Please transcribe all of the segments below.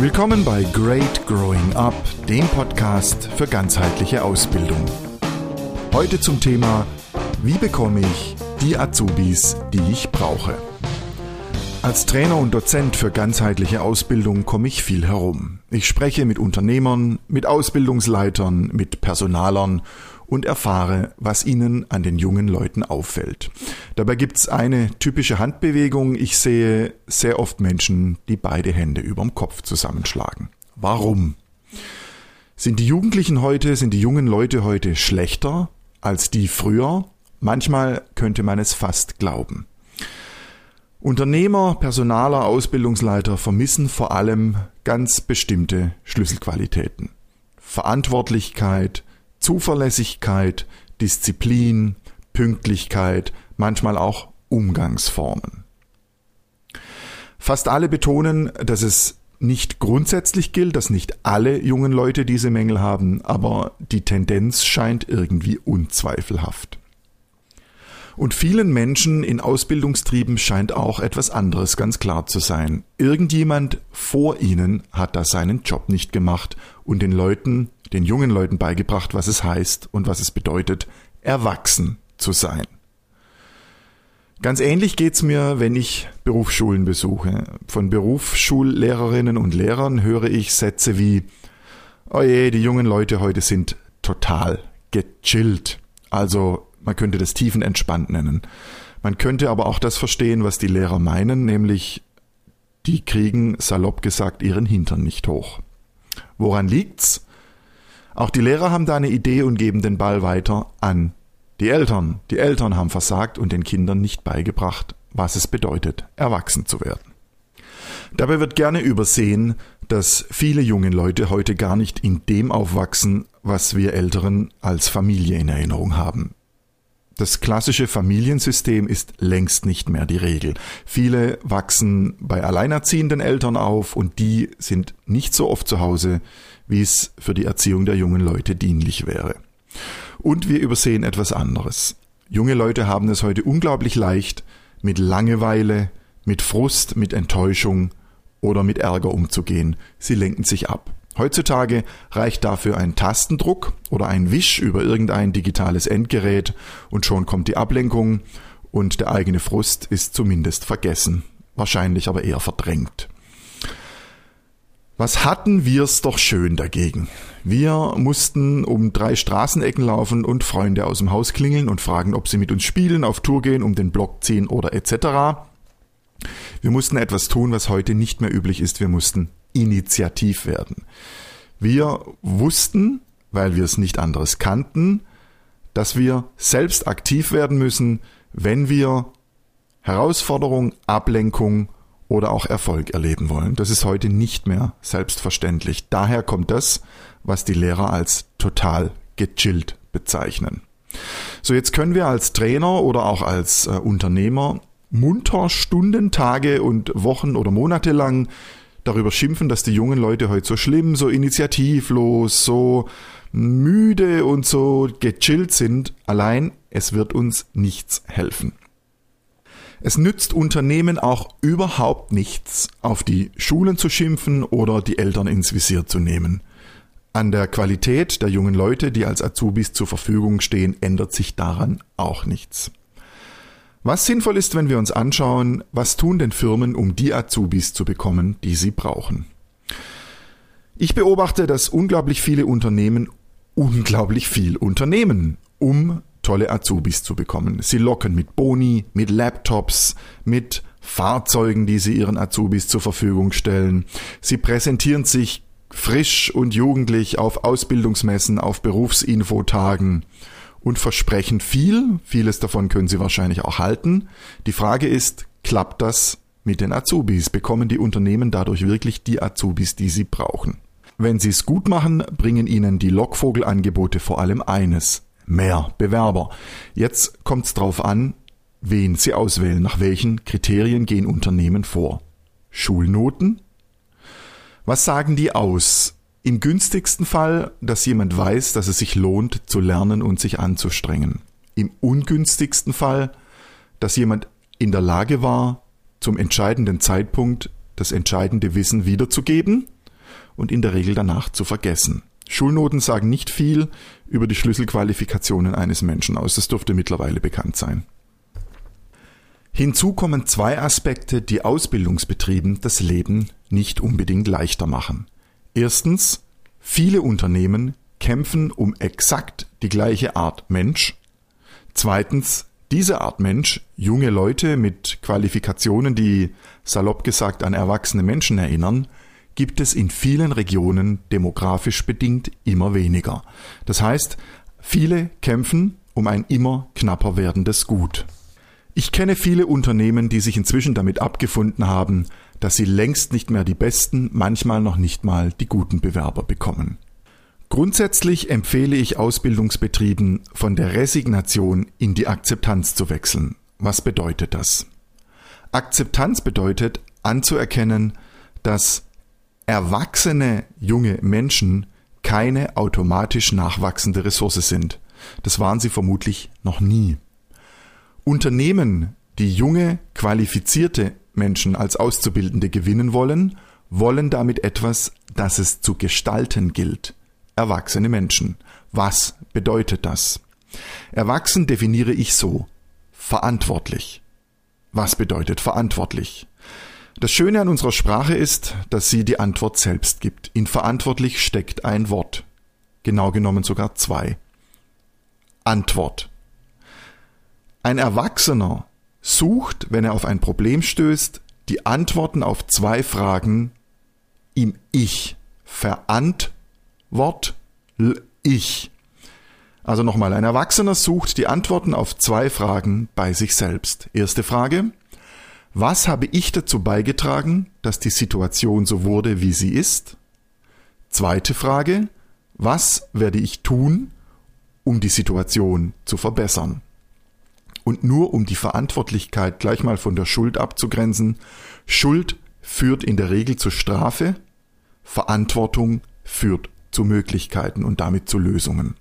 Willkommen bei Great Growing Up, dem Podcast für ganzheitliche Ausbildung. Heute zum Thema, wie bekomme ich die Azubis, die ich brauche. Als Trainer und Dozent für ganzheitliche Ausbildung komme ich viel herum. Ich spreche mit Unternehmern, mit Ausbildungsleitern, mit Personalern und erfahre, was ihnen an den jungen Leuten auffällt. Dabei gibt's eine typische Handbewegung. Ich sehe sehr oft Menschen, die beide Hände überm Kopf zusammenschlagen. Warum? Sind die Jugendlichen heute, sind die jungen Leute heute schlechter als die früher? Manchmal könnte man es fast glauben. Unternehmer, Personaler, Ausbildungsleiter vermissen vor allem ganz bestimmte Schlüsselqualitäten. Verantwortlichkeit, Zuverlässigkeit, Disziplin, Pünktlichkeit, manchmal auch Umgangsformen. Fast alle betonen, dass es nicht grundsätzlich gilt, dass nicht alle jungen Leute diese Mängel haben, aber die Tendenz scheint irgendwie unzweifelhaft. Und vielen Menschen in Ausbildungstrieben scheint auch etwas anderes ganz klar zu sein. Irgendjemand vor ihnen hat da seinen Job nicht gemacht und den Leuten, den jungen Leuten beigebracht, was es heißt und was es bedeutet, erwachsen zu sein. Ganz ähnlich geht's mir, wenn ich Berufsschulen besuche. Von Berufsschullehrerinnen und Lehrern höre ich Sätze wie, oje, die jungen Leute heute sind total gechillt. Also man könnte das tiefenentspannt nennen. Man könnte aber auch das verstehen, was die Lehrer meinen, nämlich die kriegen, salopp gesagt, ihren Hintern nicht hoch. Woran liegt's? Auch die Lehrer haben da eine Idee und geben den Ball weiter an die Eltern. Die Eltern haben versagt und den Kindern nicht beigebracht, was es bedeutet, erwachsen zu werden. Dabei wird gerne übersehen, dass viele junge Leute heute gar nicht in dem aufwachsen, was wir Älteren als Familie in Erinnerung haben. Das klassische Familiensystem ist längst nicht mehr die Regel. Viele wachsen bei alleinerziehenden Eltern auf und die sind nicht so oft zu Hause, wie es für die Erziehung der jungen Leute dienlich wäre. Und wir übersehen etwas anderes. Junge Leute haben es heute unglaublich leicht, mit Langeweile, mit Frust, mit Enttäuschung oder mit Ärger umzugehen. Sie lenken sich ab. Heutzutage reicht dafür ein Tastendruck oder ein Wisch über irgendein digitales Endgerät und schon kommt die Ablenkung und der eigene Frust ist zumindest vergessen, wahrscheinlich aber eher verdrängt. Was hatten wir's doch schön dagegen? Wir mussten um drei Straßenecken laufen und Freunde aus dem Haus klingeln und fragen, ob sie mit uns spielen, auf Tour gehen, um den Block ziehen oder etc. Wir mussten etwas tun, was heute nicht mehr üblich ist. Wir mussten initiativ werden. Wir wussten, weil wir es nicht anderes kannten, dass wir selbst aktiv werden müssen, wenn wir Herausforderung, Ablenkung oder auch Erfolg erleben wollen. Das ist heute nicht mehr selbstverständlich. Daher kommt das, was die Lehrer als total gechillt bezeichnen. So, jetzt können wir als Trainer oder auch als äh, Unternehmer munter Stunden, Tage und Wochen oder Monate lang darüber schimpfen, dass die jungen Leute heute so schlimm, so initiativlos, so müde und so gechillt sind. Allein es wird uns nichts helfen. Es nützt Unternehmen auch überhaupt nichts, auf die Schulen zu schimpfen oder die Eltern ins Visier zu nehmen. An der Qualität der jungen Leute, die als Azubis zur Verfügung stehen, ändert sich daran auch nichts. Was sinnvoll ist, wenn wir uns anschauen, was tun denn Firmen, um die Azubis zu bekommen, die sie brauchen. Ich beobachte, dass unglaublich viele Unternehmen unglaublich viel unternehmen, um tolle Azubis zu bekommen. Sie locken mit Boni, mit Laptops, mit Fahrzeugen, die sie ihren Azubis zur Verfügung stellen. Sie präsentieren sich frisch und jugendlich auf Ausbildungsmessen, auf Berufsinfotagen und versprechen viel. Vieles davon können sie wahrscheinlich auch halten. Die Frage ist, klappt das mit den Azubis? Bekommen die Unternehmen dadurch wirklich die Azubis, die sie brauchen? Wenn sie es gut machen, bringen ihnen die Lockvogelangebote vor allem eines. Mehr Bewerber. Jetzt kommt es darauf an, wen sie auswählen, nach welchen Kriterien gehen Unternehmen vor. Schulnoten? Was sagen die aus? Im günstigsten Fall, dass jemand weiß, dass es sich lohnt zu lernen und sich anzustrengen. Im ungünstigsten Fall, dass jemand in der Lage war, zum entscheidenden Zeitpunkt das entscheidende Wissen wiederzugeben und in der Regel danach zu vergessen. Schulnoten sagen nicht viel über die Schlüsselqualifikationen eines Menschen aus. Das dürfte mittlerweile bekannt sein. Hinzu kommen zwei Aspekte, die Ausbildungsbetrieben das Leben nicht unbedingt leichter machen. Erstens, viele Unternehmen kämpfen um exakt die gleiche Art Mensch. Zweitens, diese Art Mensch, junge Leute mit Qualifikationen, die salopp gesagt an erwachsene Menschen erinnern, gibt es in vielen Regionen demografisch bedingt immer weniger. Das heißt, viele kämpfen um ein immer knapper werdendes Gut. Ich kenne viele Unternehmen, die sich inzwischen damit abgefunden haben, dass sie längst nicht mehr die besten, manchmal noch nicht mal die guten Bewerber bekommen. Grundsätzlich empfehle ich Ausbildungsbetrieben, von der Resignation in die Akzeptanz zu wechseln. Was bedeutet das? Akzeptanz bedeutet anzuerkennen, dass erwachsene junge Menschen keine automatisch nachwachsende Ressource sind. Das waren sie vermutlich noch nie. Unternehmen, die junge, qualifizierte Menschen als Auszubildende gewinnen wollen, wollen damit etwas, das es zu gestalten gilt. Erwachsene Menschen. Was bedeutet das? Erwachsen definiere ich so. Verantwortlich. Was bedeutet verantwortlich? Das Schöne an unserer Sprache ist, dass sie die Antwort selbst gibt. In verantwortlich steckt ein Wort. Genau genommen sogar zwei. Antwort. Ein Erwachsener sucht, wenn er auf ein Problem stößt, die Antworten auf zwei Fragen im Ich. Verantwort Ich. Also nochmal, ein Erwachsener sucht die Antworten auf zwei Fragen bei sich selbst. Erste Frage. Was habe ich dazu beigetragen, dass die Situation so wurde, wie sie ist? Zweite Frage. Was werde ich tun, um die Situation zu verbessern? Und nur um die Verantwortlichkeit gleich mal von der Schuld abzugrenzen. Schuld führt in der Regel zur Strafe, Verantwortung führt zu Möglichkeiten und damit zu Lösungen.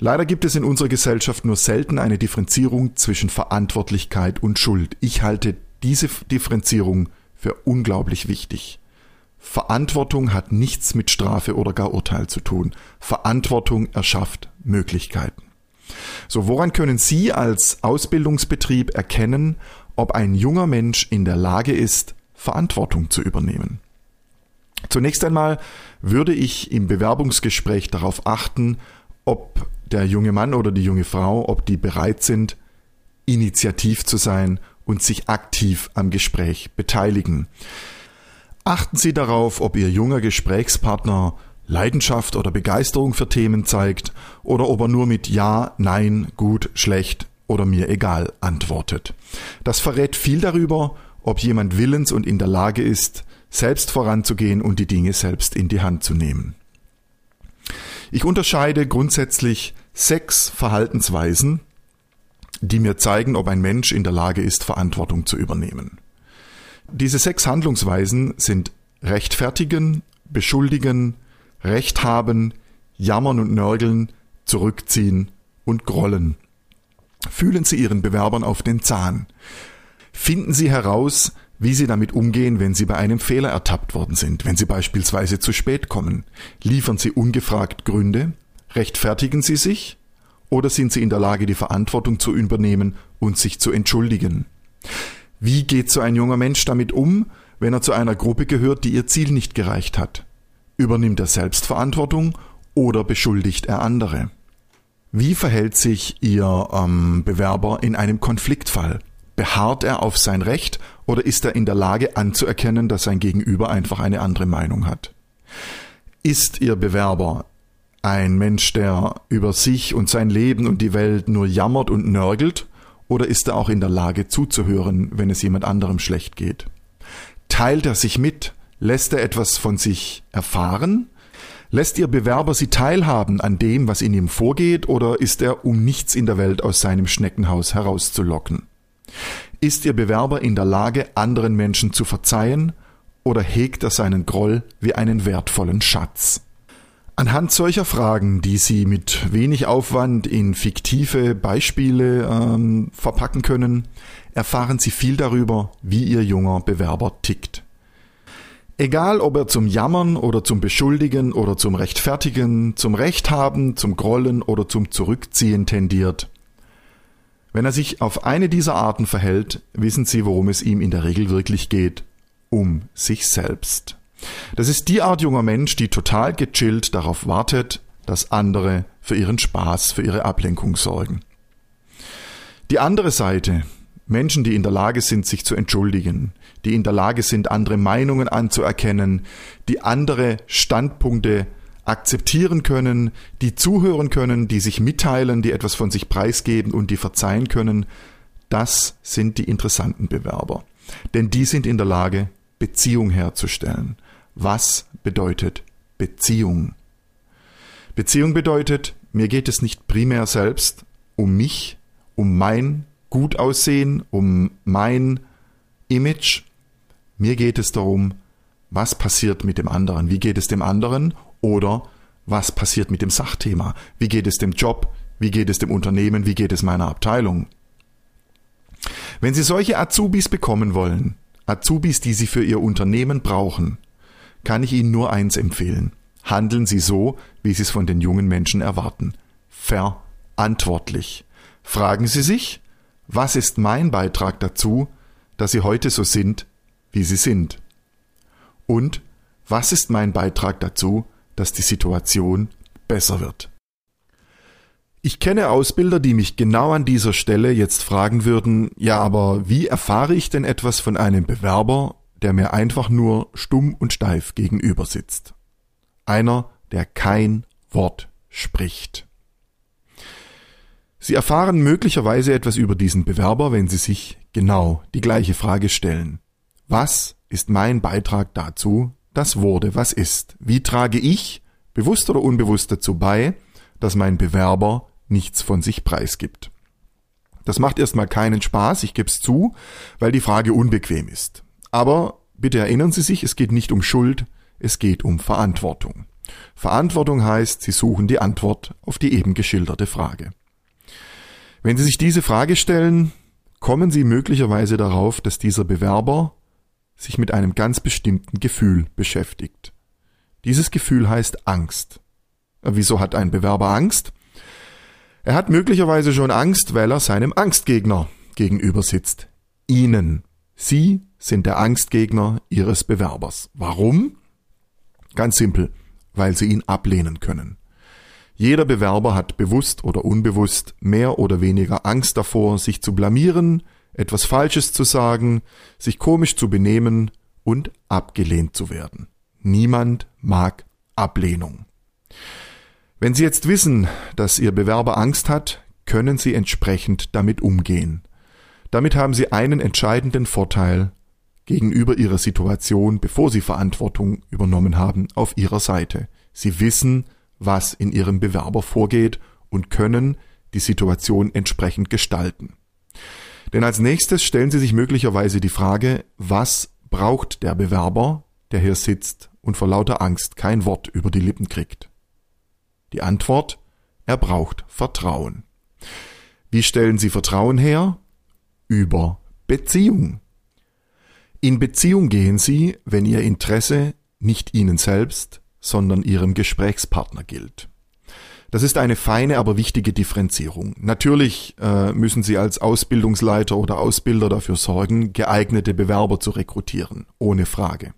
Leider gibt es in unserer Gesellschaft nur selten eine Differenzierung zwischen Verantwortlichkeit und Schuld. Ich halte diese Differenzierung für unglaublich wichtig. Verantwortung hat nichts mit Strafe oder gar Urteil zu tun. Verantwortung erschafft Möglichkeiten. So, woran können Sie als Ausbildungsbetrieb erkennen, ob ein junger Mensch in der Lage ist, Verantwortung zu übernehmen? Zunächst einmal würde ich im Bewerbungsgespräch darauf achten, ob der junge Mann oder die junge Frau, ob die bereit sind, initiativ zu sein und sich aktiv am Gespräch beteiligen. Achten Sie darauf, ob Ihr junger Gesprächspartner Leidenschaft oder Begeisterung für Themen zeigt oder ob er nur mit Ja, Nein, gut, schlecht oder mir egal antwortet. Das verrät viel darüber, ob jemand willens und in der Lage ist, selbst voranzugehen und die Dinge selbst in die Hand zu nehmen. Ich unterscheide grundsätzlich sechs Verhaltensweisen, die mir zeigen, ob ein Mensch in der Lage ist, Verantwortung zu übernehmen. Diese sechs Handlungsweisen sind rechtfertigen, beschuldigen, Recht haben, jammern und nörgeln, zurückziehen und grollen. Fühlen Sie Ihren Bewerbern auf den Zahn. Finden Sie heraus, wie Sie damit umgehen, wenn Sie bei einem Fehler ertappt worden sind, wenn Sie beispielsweise zu spät kommen. Liefern Sie ungefragt Gründe? Rechtfertigen Sie sich? Oder sind Sie in der Lage, die Verantwortung zu übernehmen und sich zu entschuldigen? Wie geht so ein junger Mensch damit um, wenn er zu einer Gruppe gehört, die ihr Ziel nicht gereicht hat? Übernimmt er Selbstverantwortung oder beschuldigt er andere? Wie verhält sich Ihr ähm, Bewerber in einem Konfliktfall? Beharrt er auf sein Recht oder ist er in der Lage anzuerkennen, dass sein Gegenüber einfach eine andere Meinung hat? Ist Ihr Bewerber ein Mensch, der über sich und sein Leben und die Welt nur jammert und nörgelt, oder ist er auch in der Lage zuzuhören, wenn es jemand anderem schlecht geht? Teilt er sich mit, Lässt er etwas von sich erfahren? Lässt Ihr Bewerber Sie teilhaben an dem, was in ihm vorgeht, oder ist er um nichts in der Welt aus seinem Schneckenhaus herauszulocken? Ist Ihr Bewerber in der Lage, anderen Menschen zu verzeihen, oder hegt er seinen Groll wie einen wertvollen Schatz? Anhand solcher Fragen, die Sie mit wenig Aufwand in fiktive Beispiele ähm, verpacken können, erfahren Sie viel darüber, wie Ihr junger Bewerber tickt. Egal, ob er zum Jammern oder zum Beschuldigen oder zum Rechtfertigen, zum Recht haben, zum Grollen oder zum Zurückziehen tendiert. Wenn er sich auf eine dieser Arten verhält, wissen Sie, worum es ihm in der Regel wirklich geht. Um sich selbst. Das ist die Art junger Mensch, die total gechillt darauf wartet, dass andere für ihren Spaß, für ihre Ablenkung sorgen. Die andere Seite, Menschen, die in der Lage sind, sich zu entschuldigen, die in der Lage sind, andere Meinungen anzuerkennen, die andere Standpunkte akzeptieren können, die zuhören können, die sich mitteilen, die etwas von sich preisgeben und die verzeihen können, das sind die interessanten Bewerber. Denn die sind in der Lage, Beziehung herzustellen. Was bedeutet Beziehung? Beziehung bedeutet, mir geht es nicht primär selbst um mich, um mein gut aussehen, um mein Image. Mir geht es darum, was passiert mit dem anderen, wie geht es dem anderen oder was passiert mit dem Sachthema, wie geht es dem Job, wie geht es dem Unternehmen, wie geht es meiner Abteilung. Wenn Sie solche Azubis bekommen wollen, Azubis, die Sie für Ihr Unternehmen brauchen, kann ich Ihnen nur eins empfehlen. Handeln Sie so, wie Sie es von den jungen Menschen erwarten. Verantwortlich. Fragen Sie sich, was ist mein Beitrag dazu, dass Sie heute so sind, wie Sie sind? Und was ist mein Beitrag dazu, dass die Situation besser wird? Ich kenne Ausbilder, die mich genau an dieser Stelle jetzt fragen würden, ja, aber wie erfahre ich denn etwas von einem Bewerber, der mir einfach nur stumm und steif gegenüber sitzt? Einer, der kein Wort spricht. Sie erfahren möglicherweise etwas über diesen Bewerber, wenn Sie sich genau die gleiche Frage stellen. Was ist mein Beitrag dazu, dass wurde, was ist? Wie trage ich, bewusst oder unbewusst dazu bei, dass mein Bewerber nichts von sich preisgibt? Das macht erstmal keinen Spaß, ich gebe es zu, weil die Frage unbequem ist. Aber bitte erinnern Sie sich, es geht nicht um Schuld, es geht um Verantwortung. Verantwortung heißt, Sie suchen die Antwort auf die eben geschilderte Frage. Wenn Sie sich diese Frage stellen, kommen Sie möglicherweise darauf, dass dieser Bewerber sich mit einem ganz bestimmten Gefühl beschäftigt. Dieses Gefühl heißt Angst. Wieso hat ein Bewerber Angst? Er hat möglicherweise schon Angst, weil er seinem Angstgegner gegenüber sitzt. Ihnen. Sie sind der Angstgegner Ihres Bewerbers. Warum? Ganz simpel, weil Sie ihn ablehnen können. Jeder Bewerber hat bewusst oder unbewusst mehr oder weniger Angst davor, sich zu blamieren, etwas Falsches zu sagen, sich komisch zu benehmen und abgelehnt zu werden. Niemand mag Ablehnung. Wenn Sie jetzt wissen, dass Ihr Bewerber Angst hat, können Sie entsprechend damit umgehen. Damit haben Sie einen entscheidenden Vorteil gegenüber Ihrer Situation, bevor Sie Verantwortung übernommen haben, auf Ihrer Seite. Sie wissen, was in ihrem Bewerber vorgeht und können die Situation entsprechend gestalten. Denn als nächstes stellen Sie sich möglicherweise die Frage, was braucht der Bewerber, der hier sitzt und vor lauter Angst kein Wort über die Lippen kriegt? Die Antwort, er braucht Vertrauen. Wie stellen Sie Vertrauen her? Über Beziehung. In Beziehung gehen Sie, wenn Ihr Interesse nicht Ihnen selbst, sondern ihrem Gesprächspartner gilt. Das ist eine feine, aber wichtige Differenzierung. Natürlich äh, müssen Sie als Ausbildungsleiter oder Ausbilder dafür sorgen, geeignete Bewerber zu rekrutieren, ohne Frage.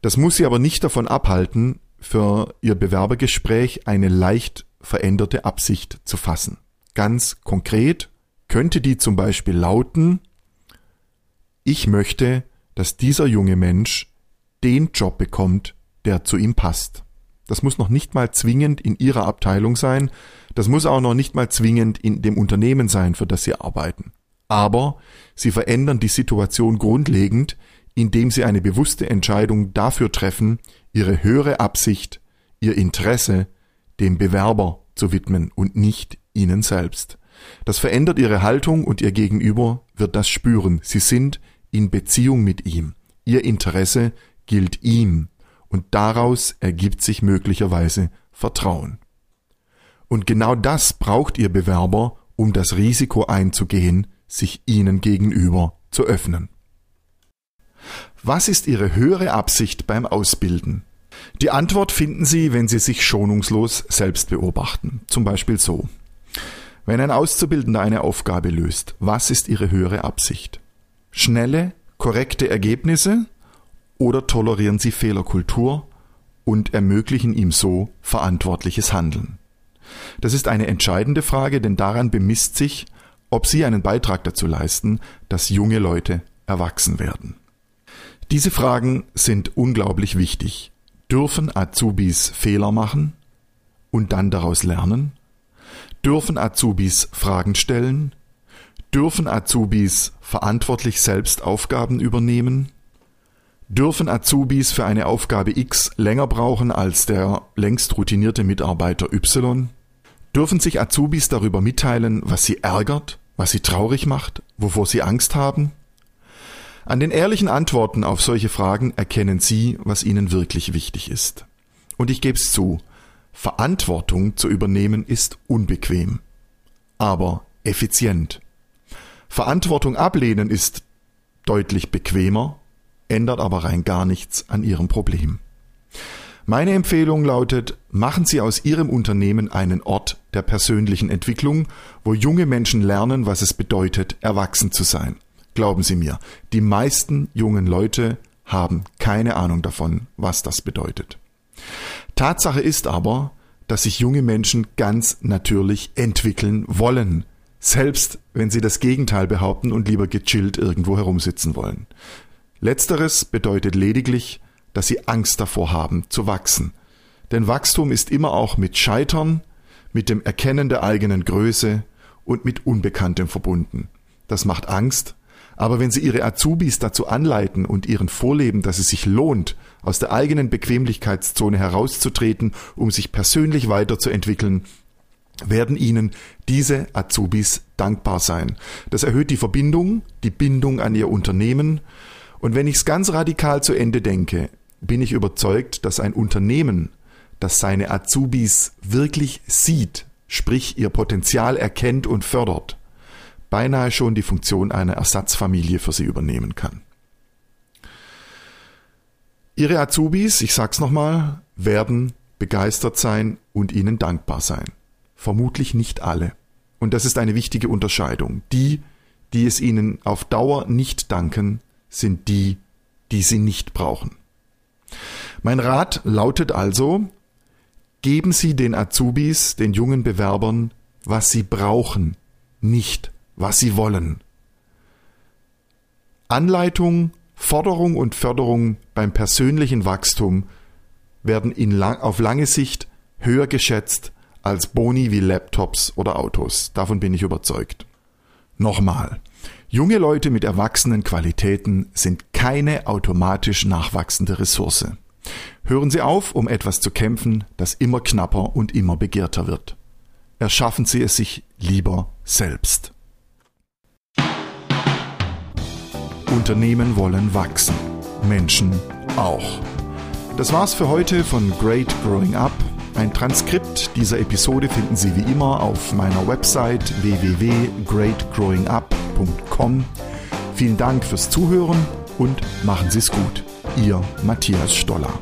Das muss Sie aber nicht davon abhalten, für Ihr Bewerbergespräch eine leicht veränderte Absicht zu fassen. Ganz konkret könnte die zum Beispiel lauten, ich möchte, dass dieser junge Mensch den Job bekommt, der zu ihm passt. Das muss noch nicht mal zwingend in Ihrer Abteilung sein, das muss auch noch nicht mal zwingend in dem Unternehmen sein, für das Sie arbeiten. Aber Sie verändern die Situation grundlegend, indem Sie eine bewusste Entscheidung dafür treffen, Ihre höhere Absicht, Ihr Interesse dem Bewerber zu widmen und nicht Ihnen selbst. Das verändert Ihre Haltung und Ihr Gegenüber wird das spüren. Sie sind in Beziehung mit ihm. Ihr Interesse gilt ihm und daraus ergibt sich möglicherweise Vertrauen. Und genau das braucht Ihr Bewerber, um das Risiko einzugehen, sich Ihnen gegenüber zu öffnen. Was ist Ihre höhere Absicht beim Ausbilden? Die Antwort finden Sie, wenn Sie sich schonungslos selbst beobachten. Zum Beispiel so. Wenn ein Auszubildender eine Aufgabe löst, was ist Ihre höhere Absicht? Schnelle, korrekte Ergebnisse oder tolerieren Sie Fehlerkultur und ermöglichen ihm so verantwortliches Handeln? Das ist eine entscheidende Frage, denn daran bemisst sich, ob Sie einen Beitrag dazu leisten, dass junge Leute erwachsen werden. Diese Fragen sind unglaublich wichtig. Dürfen Azubis Fehler machen und dann daraus lernen? Dürfen Azubis Fragen stellen? Dürfen Azubis verantwortlich selbst Aufgaben übernehmen? Dürfen Azubis für eine Aufgabe X länger brauchen als der längst routinierte Mitarbeiter Y? Dürfen sich Azubis darüber mitteilen, was sie ärgert, was sie traurig macht, wovor sie Angst haben? An den ehrlichen Antworten auf solche Fragen erkennen Sie, was Ihnen wirklich wichtig ist. Und ich gebe es zu, Verantwortung zu übernehmen ist unbequem, aber effizient. Verantwortung ablehnen ist deutlich bequemer, ändert aber rein gar nichts an Ihrem Problem. Meine Empfehlung lautet, machen Sie aus Ihrem Unternehmen einen Ort der persönlichen Entwicklung, wo junge Menschen lernen, was es bedeutet, erwachsen zu sein. Glauben Sie mir, die meisten jungen Leute haben keine Ahnung davon, was das bedeutet. Tatsache ist aber, dass sich junge Menschen ganz natürlich entwickeln wollen, selbst wenn sie das Gegenteil behaupten und lieber gechillt irgendwo herumsitzen wollen. Letzteres bedeutet lediglich, dass sie Angst davor haben zu wachsen. Denn Wachstum ist immer auch mit Scheitern, mit dem Erkennen der eigenen Größe und mit Unbekanntem verbunden. Das macht Angst, aber wenn Sie Ihre Azubis dazu anleiten und ihren vorleben, dass es sich lohnt, aus der eigenen Bequemlichkeitszone herauszutreten, um sich persönlich weiterzuentwickeln, werden Ihnen diese Azubis dankbar sein. Das erhöht die Verbindung, die Bindung an Ihr Unternehmen. Und wenn ich es ganz radikal zu Ende denke, bin ich überzeugt, dass ein Unternehmen, das seine Azubis wirklich sieht, sprich ihr Potenzial erkennt und fördert, beinahe schon die Funktion einer Ersatzfamilie für sie übernehmen kann. Ihre Azubis, ich sag's nochmal, werden begeistert sein und ihnen dankbar sein. Vermutlich nicht alle. Und das ist eine wichtige Unterscheidung. Die, die es ihnen auf Dauer nicht danken, sind die, die sie nicht brauchen. Mein Rat lautet also, geben Sie den Azubis, den jungen Bewerbern, was sie brauchen, nicht was sie wollen. Anleitung, Forderung und Förderung beim persönlichen Wachstum werden lang, auf lange Sicht höher geschätzt als Boni wie Laptops oder Autos. Davon bin ich überzeugt. Nochmal. Junge Leute mit erwachsenen Qualitäten sind keine automatisch nachwachsende Ressource. Hören Sie auf, um etwas zu kämpfen, das immer knapper und immer begehrter wird. Erschaffen Sie es sich lieber selbst. Unternehmen wollen wachsen, Menschen auch. Das war's für heute von Great Growing Up. Ein Transkript dieser Episode finden Sie wie immer auf meiner Website www.greatgrowingup.com. Vielen Dank fürs Zuhören und machen Sie es gut. Ihr Matthias Stoller.